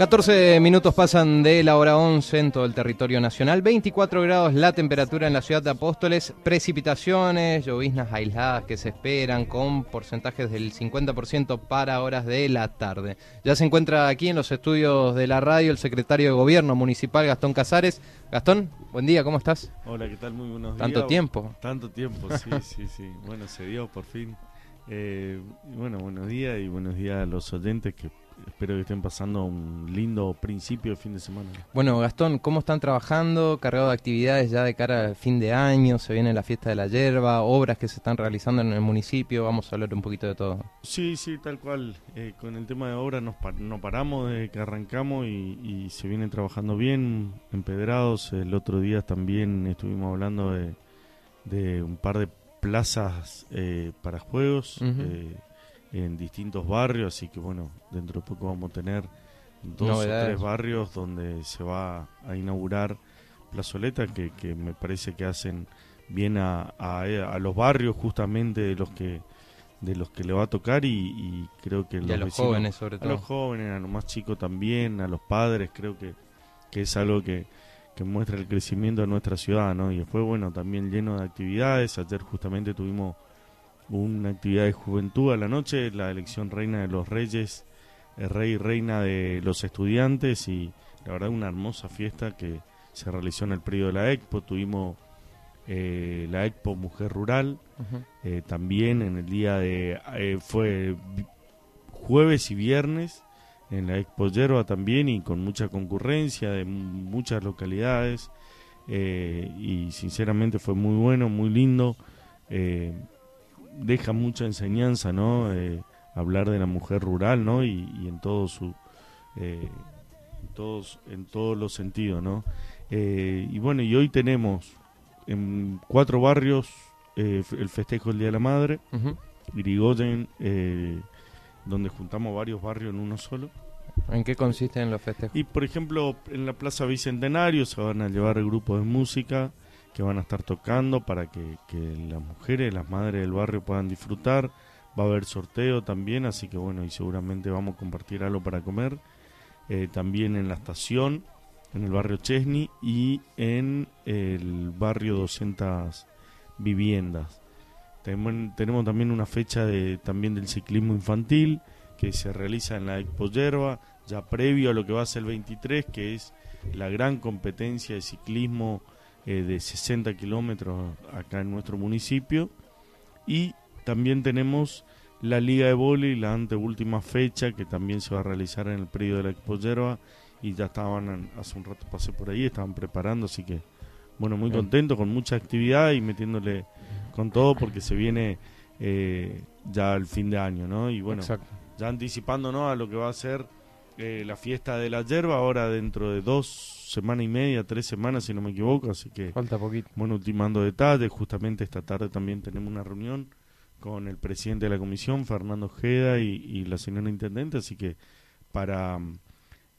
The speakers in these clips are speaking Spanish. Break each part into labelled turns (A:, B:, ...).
A: 14 minutos pasan de la hora 11 en todo el territorio nacional, 24 grados la temperatura en la ciudad de Apóstoles, precipitaciones, lloviznas aisladas que se esperan con porcentajes del 50% para horas de la tarde. Ya se encuentra aquí en los estudios de la radio el secretario de Gobierno Municipal Gastón Casares. Gastón, buen día, ¿cómo estás?
B: Hola, ¿qué tal? Muy buenos días.
A: ¿Tanto tiempo?
B: Tanto tiempo, sí, sí, sí. Bueno, se dio por fin. Eh, bueno, buenos días y buenos días a los oyentes que espero que estén pasando un lindo principio de fin de semana.
A: Bueno, Gastón, ¿cómo están trabajando? Cargado de actividades ya de cara al fin de año, se viene la fiesta de la hierba, obras que se están realizando en el municipio, vamos a hablar un poquito de todo.
B: Sí, sí, tal cual. Eh, con el tema de obras nos no paramos desde que arrancamos y, se viene trabajando bien, empedrados. El otro día también estuvimos hablando de, un par de plazas eh, para juegos en distintos barrios, así que bueno, dentro de poco vamos a tener dos o tres barrios donde se va a inaugurar plazoleta que, que me parece que hacen bien a, a, los barrios justamente de los que de los que le va a tocar y, creo que
A: los, a los jóvenes sobre todo
B: a los jóvenes a los más chicos también a los padres creo que, que es algo que, que muestra el crecimiento de nuestra ciudad ¿no? y después bueno también lleno de actividades. Ayer justamente tuvimos una actividad de juventud a la noche, la elección reina de los reyes, el rey y reina de los estudiantes y la verdad una hermosa fiesta que se realizó en el periodo de la Expo. Tuvimos eh, la Expo Mujer Rural, eh, también en el día de... Eh, fue jueves y viernes en la Expo Yerba también y con mucha concurrencia de muchas localidades y sinceramente fue muy bueno, muy lindo deja mucha enseñanza, ¿no? Eh, hablar de la mujer rural, ¿no? Y, en todo su eh, todos en todos los sentidos, ¿no? Eh, y bueno, y hoy tenemos en cuatro barrios el festejo del Día de la Madre, uh donde juntamos varios barrios en uno solo.
A: ¿En qué consisten los festejos?
B: Y por ejemplo, en la Plaza Bicentenario se van a llevar grupos de música que van a estar tocando para que, las mujeres, las madres del barrio puedan disfrutar. Va a haber sorteo también, así que bueno, y seguramente vamos a compartir algo para comer. Eh, también en la estación, en el barrio Chesney y en el barrio 200 viviendas. Tenemos, también una fecha de, también del ciclismo infantil que se realiza en la Expo Yerba, ya previo a lo que va a ser el 23, que es la gran competencia de ciclismo eh, de 60 kilómetros acá en nuestro municipio. Y también tenemos la Liga de Vóley, la anteúltima fecha que también se va a realizar en el periodo de la Expo Yerba. Y ya estaban, hace un rato pasé por ahí, estaban preparando, así que bueno, muy contento, con mucha actividad y metiéndole con todo porque se viene eh, ya el fin de año, ¿no? Y bueno, ya anticipándonos a lo que va a ser eh, la fiesta de la yerba ahora dentro de dos semanas y media, tres semanas si no me equivoco, así que
A: falta poquito.
B: Bueno, ultimando detalles, justamente esta tarde también tenemos una reunión con el presidente de la comisión, Fernando Ojeda, y, la señora intendente, así que para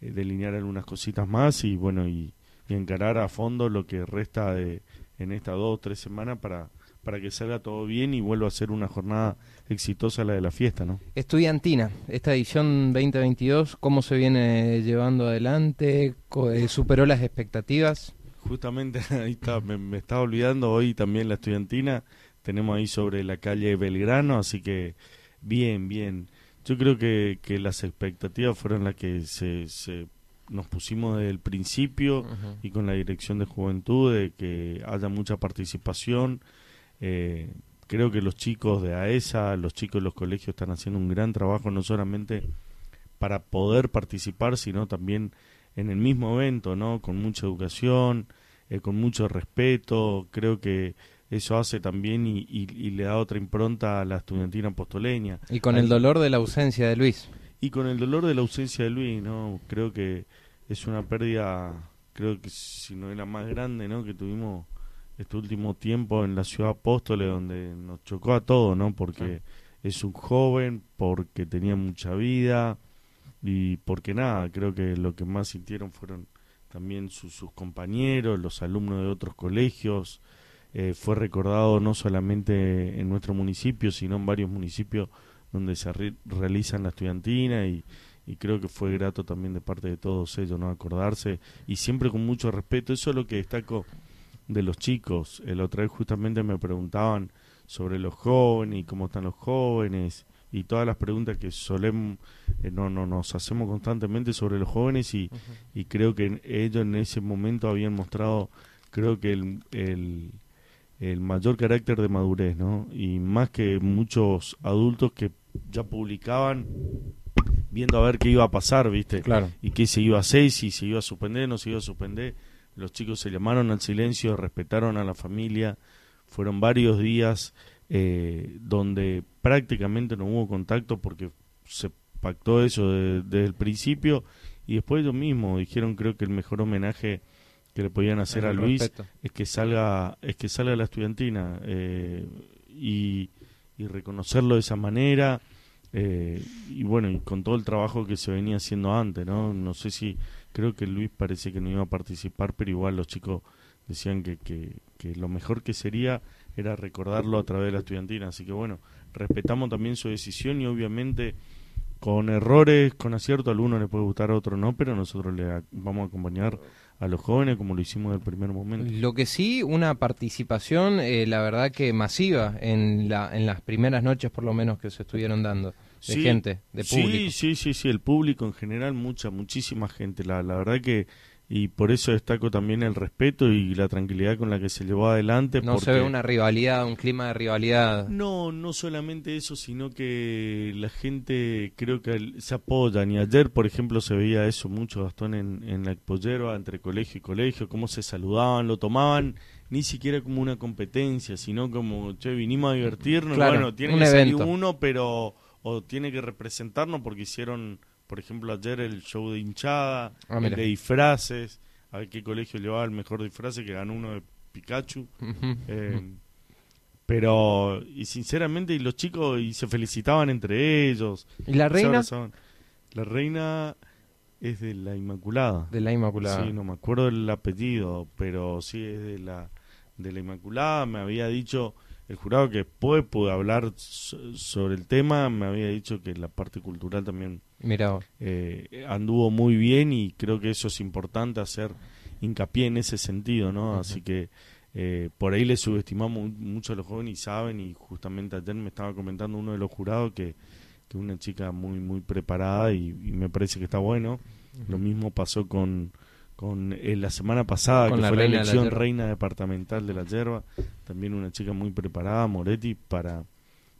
B: eh, delinear algunas cositas más y bueno, y, y, encarar a fondo lo que resta de en estas dos o tres semanas para para que salga todo bien y vuelva a ser una jornada exitosa la de la fiesta, ¿no?
A: Estudiantina, esta edición 2022, ¿cómo se viene llevando adelante? Eh, ¿Superó las expectativas?
B: Justamente ahí está, me, estaba olvidando hoy también la estudiantina, tenemos ahí sobre la calle Belgrano, así que bien, bien. Yo creo que, que las expectativas fueron las que se, se nos pusimos desde el principio y con la dirección de juventud de que haya mucha participación, eh, creo que los chicos de AESA, los chicos de los colegios están haciendo un gran trabajo, no solamente para poder participar, sino también en el mismo evento, ¿no? Con mucha educación, eh, con mucho respeto. Creo que eso hace también y, le da otra impronta a la estudiantina apostoleña.
A: Y con el dolor de la ausencia de Luis.
B: Y con el dolor de la ausencia de Luis, ¿no? Creo que es una pérdida, creo que si no es la más grande, ¿no? Que tuvimos este último tiempo en la ciudad Apóstoles donde nos chocó a todos, ¿no? Porque es un joven, porque tenía mucha vida y porque nada, creo que lo que más sintieron fueron también sus compañeros, los alumnos de otros colegios. Eh, fue recordado no solamente en nuestro municipio, sino en varios municipios donde se realizan la estudiantina y, y creo que fue grato también de parte de todos ellos, ¿no? Acordarse y siempre con mucho respeto. Eso es lo que destaco de los chicos. El otro vez justamente me preguntaban sobre los jóvenes y cómo están los jóvenes y todas las preguntas que solemos eh, no, no nos hacemos constantemente sobre los jóvenes y, y creo que ellos en ese momento habían mostrado creo que el, el, el mayor carácter de madurez no y más que muchos adultos que ya publicaban viendo a ver qué iba a pasar, ¿viste?
A: Claro.
B: Y qué se iba a hacer, si se iba a suspender, no se iba a suspender. Los chicos se llamaron al silencio, respetaron a la familia. Fueron varios días eh, donde prácticamente no hubo contacto porque se pactó eso desde el principio y después ellos mismos dijeron creo que el mejor homenaje que le podían hacer a Luis es que salga es que salga la estudiantina eh, y, y reconocerlo de esa manera eh, y bueno, y con todo el trabajo que se venía haciendo antes, ¿no? No sé si, creo que Luis parece que no iba a participar, pero igual los chicos decían que, que, que lo mejor que sería era recordarlo a través de la estudiantina. Así que bueno, respetamos también su decisión y obviamente con errores, con acierto, a alguno le puede gustar, a otro no, pero nosotros le vamos a acompañar a los jóvenes como lo hicimos del primer momento.
A: Lo que sí, una participación, eh, la verdad que masiva en, la, en las primeras noches por lo menos que se estuvieron dando, de gente, de público.
B: Sí, sí, sí, sí, el público en general, mucha, muchísima gente. La, la verdad que y por eso destaco también el respeto y la tranquilidad con la que se llevó adelante.
A: No se ve una rivalidad, un clima de rivalidad.
B: No, no solamente eso, sino que la gente creo que se apoya. Y ayer, por ejemplo, se veía eso mucho, Gastón, en, en la Expoyerba, entre colegio y colegio, cómo se saludaban, lo tomaban ni siquiera como una competencia, sino como, che, vinimos a divertirnos. bueno, tiene que salir uno, pero o tiene que representarnos porque hicieron por ejemplo, ayer el show de hinchada, ah, el de disfraces, a ver qué colegio llevaba el mejor disfraz, que ganó uno de Pikachu. Eh, pero, y sinceramente, y los chicos y se felicitaban entre ellos.
A: ¿Y la reina?
B: La reina es de la Inmaculada.
A: De la Inmaculada.
B: Sí, no me acuerdo el apellido, pero sí es de la, de la Inmaculada. Me había dicho el jurado que después pude hablar sobre el tema, me había dicho que la parte cultural también eh, anduvo muy bien y creo que eso es importante hacer hincapié en ese sentido, ¿no? Así que eh, por ahí le subestimamos mucho a los jóvenes y saben, y justamente ayer me estaba comentando uno de los jurados que, que una chica muy, muy preparada y, me parece que está bueno. Lo mismo pasó con con eh, la semana pasada, que fue la elección reina departamental de la yerba, también una chica muy preparada, Moretti, para,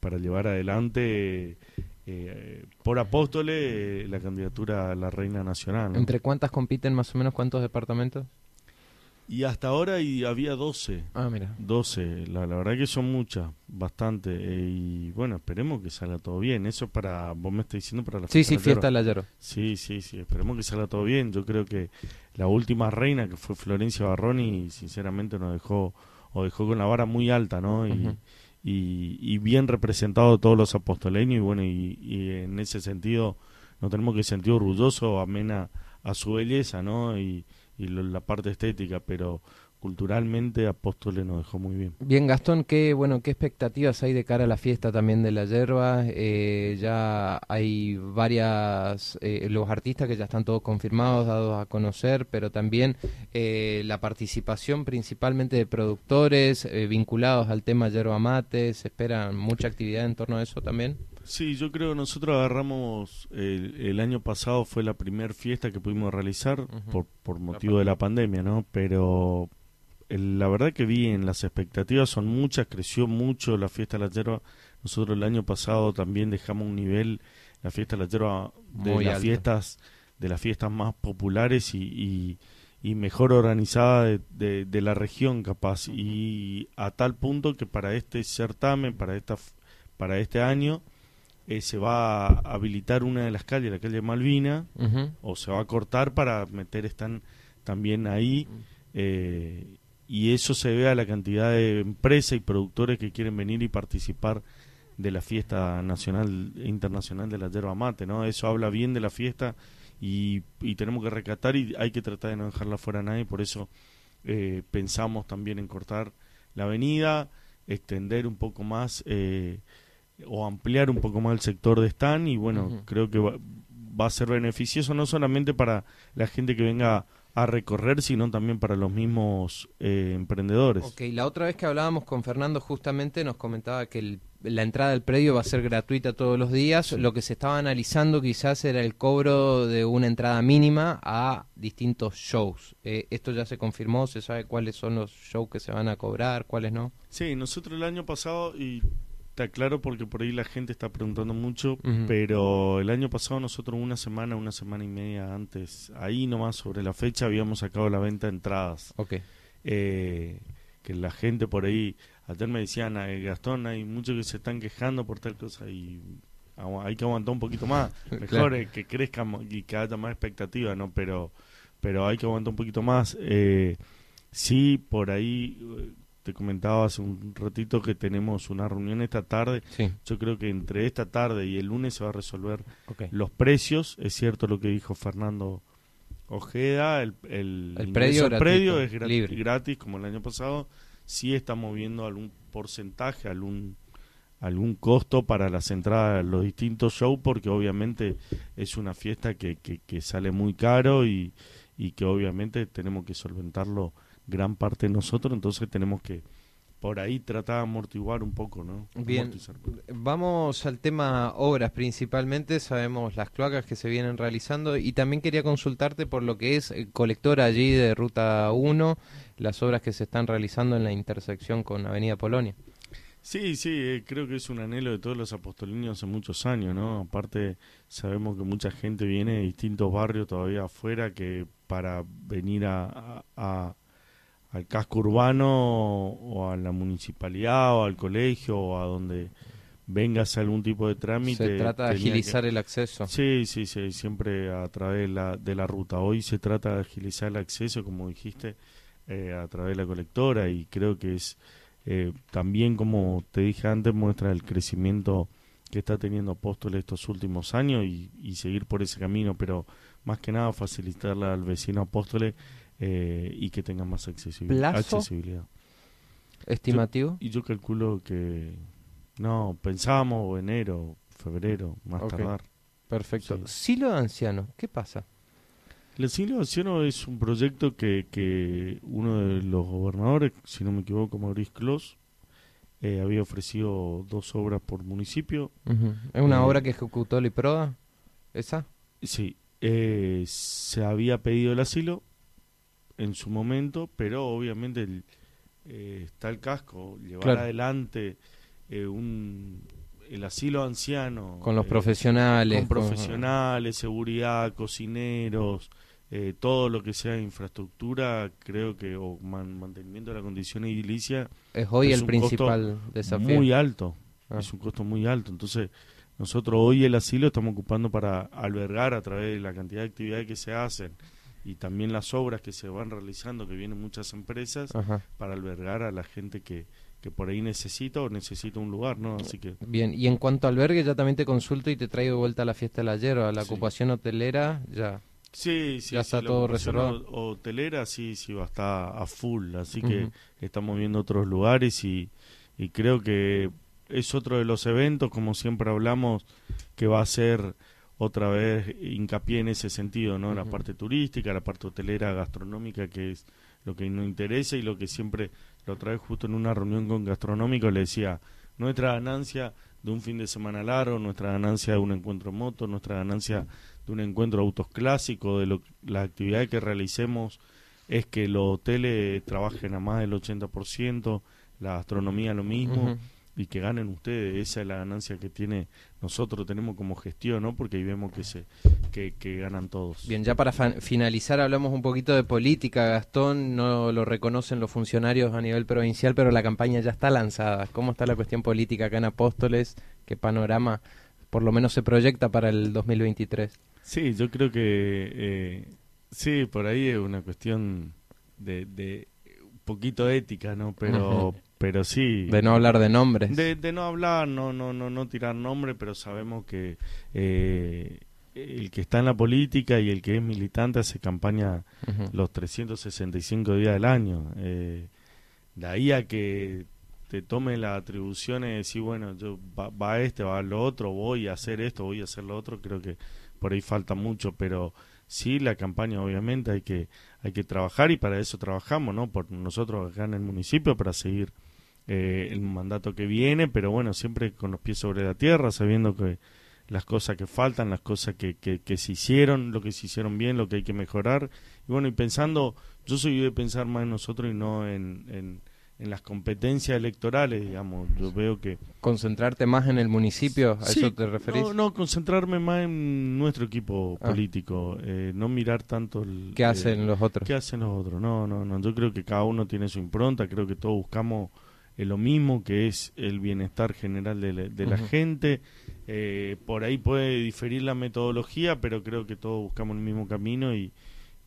B: para llevar adelante eh, por Apóstoles la candidatura a la reina nacional.
A: ¿Entre cuántas compiten más o menos cuántos departamentos?
B: Y hasta ahora y había 12.
A: Ah, mira.
B: 12. La, la verdad que son muchas, bastante. Eh, y bueno, esperemos que salga todo bien. Eso para, vos me estás diciendo para la
A: Sí, sí, fiesta del Ayero.
B: Sí, sí, sí. Esperemos que salga todo bien. Yo creo que la última reina, que fue Florencia Barroni, sinceramente nos dejó, o dejó con la vara muy alta, ¿no? Y, y, bien representado todos los apostoleños. Y bueno, y, y en ese sentido nos tenemos que sentir orgullosos, amena a su belleza, ¿no? Y y la parte estética, pero culturalmente Apóstoles nos dejó muy bien.
A: Bien, Gastón, ¿qué, bueno, ¿qué expectativas hay de cara a la fiesta también de la yerba? Eh, ya hay varias, eh, los artistas que ya están todos confirmados, dados a conocer, pero también eh, la participación principalmente de productores vinculados al tema yerba mate, ¿se espera mucha actividad en torno a eso también?
B: Sí, yo creo que nosotros agarramos, el, año pasado fue la primera fiesta que pudimos realizar por, por motivo de la pandemia, ¿no? Pero la verdad que vi en las expectativas son muchas, creció mucho la fiesta de la yerba. Nosotros el año pasado también dejamos un nivel, la fiesta de la yerba, de las fiestas de las fiestas más populares y, y, mejor organizada de, de, la región capaz y a tal punto que para este certamen para esta para este año eh, se va a habilitar una de las calles, la calle Malvina, o se va a cortar para meter están también ahí. Eh, y eso se ve a la cantidad de empresas y productores que quieren venir y participar de la fiesta nacional e internacional de la yerba mate, ¿no? Eso habla bien de la fiesta y, y tenemos que recatar y hay que tratar de no dejarla fuera a nadie, por eso eh, pensamos también en cortar la avenida, extender un poco más eh, o ampliar un poco más el sector de stand y bueno, creo que va a ser beneficioso no solamente para la gente que venga a recorrer, sino también para los mismos eh, emprendedores.
A: Ok, la otra vez que hablábamos con Fernando justamente nos comentaba que la entrada al predio va a ser gratuita todos los días. Lo que se estaba analizando quizás era el cobro de una entrada mínima a distintos shows. Eh, ¿Esto ya se confirmó? ¿Se sabe cuáles son los shows que se van a cobrar, cuáles no?
B: Sí, nosotros el año pasado, y Está claro porque por ahí la gente está preguntando mucho, pero el año pasado nosotros una semana, una semana y media antes, ahí nomás sobre la fecha habíamos sacado la venta de entradas.
A: Ok.
B: Eh, que la gente por ahí, ayer me decían, Gastón, hay muchos que se están quejando por tal cosa y hay que aguantar un poquito más. Mejor que crezca y que haya más expectativa, ¿no? Pero, pero hay que aguantar un poquito más. Eh, sí, por ahí te comentaba hace un ratito que tenemos una reunión esta tarde. Yo creo que entre esta tarde y el lunes se va a resolver los precios. Es cierto lo que dijo Fernando Ojeda, el, el,
A: predio,
B: predio es gratis, como el año pasado. Sí estamos viendo algún porcentaje, algún algún costo para las entradas a los distintos shows porque obviamente es una fiesta que, que, que sale muy caro y, y que obviamente tenemos que solventarlo gran parte de nosotros, entonces tenemos que por ahí tratar de amortiguar un poco, ¿no?
A: Bien, vamos al tema obras principalmente, sabemos las cloacas que se vienen realizando y también quería consultarte por lo que es eh, colectora allí de Ruta 1, las obras que se están realizando en la intersección con Avenida Polonia.
B: Sí, sí, eh, creo que es un anhelo de todos los apostolinos hace muchos años, ¿no? Aparte, sabemos que mucha gente viene de distintos barrios todavía afuera que para venir a al casco urbano o a la municipalidad o al colegio o a donde vengas a algún tipo de trámite.
A: Se trata de agilizar el acceso.
B: Sí, sí, sí, siempre a través de la, de la ruta. Hoy se trata de agilizar el acceso, como dijiste, eh, a través de la colectora y creo que es eh, también, como te dije antes, muestra el crecimiento que está teniendo Apóstoles estos últimos años y, y seguir por ese camino, pero más que nada facilitarle al vecino Apóstoles eh, y que tenga más accesibilidad. accesibilidad.
A: ¿Estimativo?
B: y yo calculo que, no, pensamos enero, febrero, más tardar.
A: Perfecto. Silo de ancianos, ¿qué pasa?
B: El Silo de ancianos es un proyecto que, que uno de los gobernadores, si no me equivoco, Maurice Clos, eh, había ofrecido dos obras por municipio.
A: ¿Es una eh, obra que ejecutó Liproda? ¿Esa?
B: Sí. se había pedido el asilo, en su momento, pero obviamente el, eh, está el casco, llevar adelante eh, un, el asilo anciano.
A: Con los eh, profesionales.
B: Con profesionales, seguridad, cocineros, todo lo que sea infraestructura, creo que, o mantenimiento de la condición edilicia.
A: Es hoy el principal desafío.
B: Muy alto, ah. es un costo muy alto. Entonces, nosotros hoy el asilo estamos ocupando para albergar a través de la cantidad de actividades que se hacen y también las obras que se van realizando, que vienen muchas empresas, para albergar a la gente que, que por ahí necesita o necesita un lugar, ¿no? Así que...
A: Bien, y en cuanto a albergue, ya también te consulto y te traigo de vuelta a la fiesta de la hierba, la ocupación hotelera, ya...
B: Sí, sí,
A: ya está todo reservado.
B: Hotelera sí, sí, va a estar a full, así que estamos viendo otros lugares y, y creo que es otro de los eventos, como siempre hablamos, que va a ser otra vez hincapié en ese sentido, ¿no? La parte turística, la parte hotelera, gastronómica, que es lo que nos interesa y lo que siempre, la otra vez justo en una reunión con gastronómico le decía, nuestra ganancia de un fin de semana largo, nuestra ganancia de un encuentro en moto, nuestra ganancia de un encuentro de autos clásicos, de lo, la actividad que realicemos es que los hoteles trabajen a más del 80%, la gastronomía lo mismo y que ganen ustedes, esa es la ganancia que tiene nosotros tenemos como gestión, ¿no? Porque ahí vemos que se que, ganan todos.
A: Bien, ya para finalizar hablamos un poquito de política, Gastón, no lo reconocen los funcionarios a nivel provincial, pero la campaña ya está lanzada. ¿Cómo está la cuestión política acá en Apóstoles? ¿Qué panorama por lo menos se proyecta para el 2023?
B: Sí, yo creo que eh, sí, por ahí es una cuestión de, de un poquito ética, ¿no? Pero pero sí.
A: De no hablar de nombres.
B: De, no hablar no no no no tirar nombres pero sabemos que eh, el que está en la política y el que es militante hace campaña los 365 días del año. Eh, de ahí a que te tome las atribuciones y decir bueno yo va, va este va lo otro voy a hacer esto voy a hacer lo otro creo que por ahí falta mucho, pero sí la campaña obviamente hay que hay que trabajar y para eso trabajamos, ¿no? Por nosotros acá en el municipio para seguir eh, el mandato que viene, pero bueno, siempre con los pies sobre la tierra, sabiendo que las cosas que faltan, las cosas que, que, se hicieron, lo que se hicieron bien, lo que hay que mejorar. Y bueno, y pensando, yo soy de pensar más en nosotros y no en, en, las competencias electorales, digamos. Yo veo que...
A: ¿Concentrarte más en el municipio? ¿A eso te referís?
B: No, no, concentrarme más en nuestro equipo ah. político, eh, no mirar tanto... El,
A: ¿Qué hacen
B: eh,
A: los otros?
B: ¿Qué hacen los otros? No, no, no. Yo creo que cada uno tiene su impronta, creo que todos buscamos lo mismo, que es el bienestar general de, la, gente. Eh, por ahí puede diferir la metodología, pero creo que todos buscamos el mismo camino y,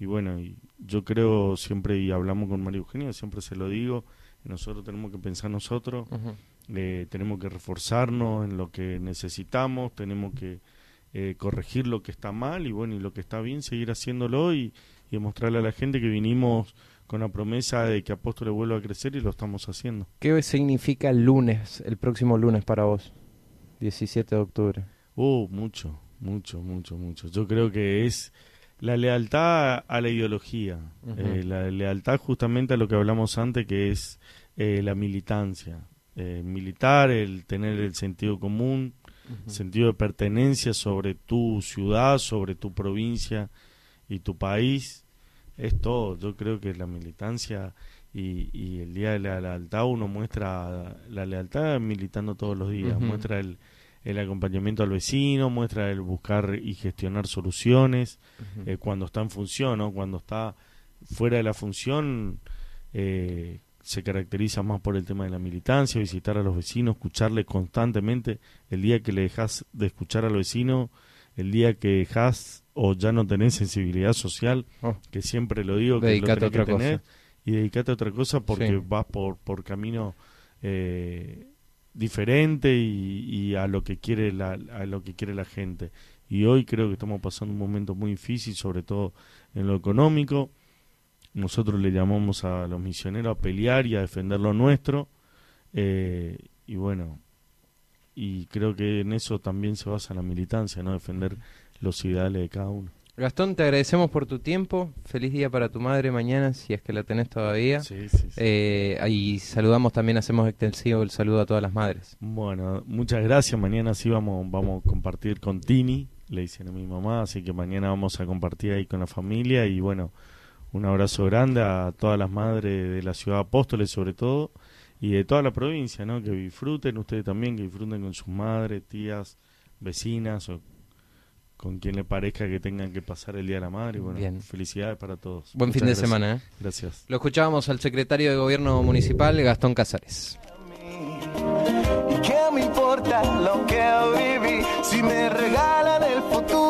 B: y bueno, y yo creo siempre, y hablamos con María Eugenia, siempre se lo digo, nosotros tenemos que pensar nosotros, eh, tenemos que reforzarnos en lo que necesitamos, tenemos que eh, corregir lo que está mal y bueno, y lo que está bien, seguir haciéndolo y, y demostrarle a la gente que vinimos con la promesa de que Apóstoles vuelva a crecer y lo estamos haciendo.
A: ¿Qué significa el lunes, el próximo lunes para vos, 17 de octubre?
B: Uh, mucho, mucho, mucho, mucho. Yo creo que es la lealtad a la ideología, eh, la lealtad justamente a lo que hablamos antes, que es eh, la militancia. Eh, militar, el tener el sentido común, sentido de pertenencia sobre tu ciudad, sobre tu provincia y tu país es todo. Yo creo que la militancia y, y el Día de la Lealtad uno muestra la lealtad militando todos los días, muestra el, el acompañamiento al vecino, muestra el buscar y gestionar soluciones eh, cuando está en función, ¿no? cuando está fuera de la función eh, se caracteriza más por el tema de la militancia, visitar a los vecinos, escucharle constantemente. El día que le dejas de escuchar al vecino, el día que dejas o ya no tenés sensibilidad social, oh. que siempre lo digo, que lo tenés que tener, y dedicate a otra cosa porque vas por, por camino eh, diferente y, a lo que quiere la, a lo que quiere la gente. Y hoy creo que estamos pasando un momento muy difícil, sobre todo en lo económico. Nosotros le llamamos a los misioneros a pelear y a defender lo nuestro. Eh, y bueno, y creo que en eso también se basa la militancia, no defender los ideales de cada uno.
A: Gastón, te agradecemos por tu tiempo. Feliz día para tu madre mañana, si es que la tenés todavía.
B: Sí, sí, sí.
A: Eh, y saludamos también, hacemos extensivo el saludo a todas las madres.
B: Bueno, muchas gracias. Mañana sí vamos, vamos a compartir con Tini, le dicen a mi mamá, así que mañana vamos a compartir ahí con la familia. Y bueno, un abrazo grande a todas las madres de la ciudad de Apóstoles, sobre todo, y de toda la provincia, ¿no? Que disfruten ustedes también, que disfruten con sus madres, tías, vecinas o con quien le parezca que tengan que pasar el Día de la Madre. Bueno, felicidades para todos.
A: Buen fin de semana. ¿eh?
B: Gracias.
A: Lo escuchábamos al secretario de Gobierno Municipal, Gastón Casares. ¿Y qué me importa lo que viví si me regala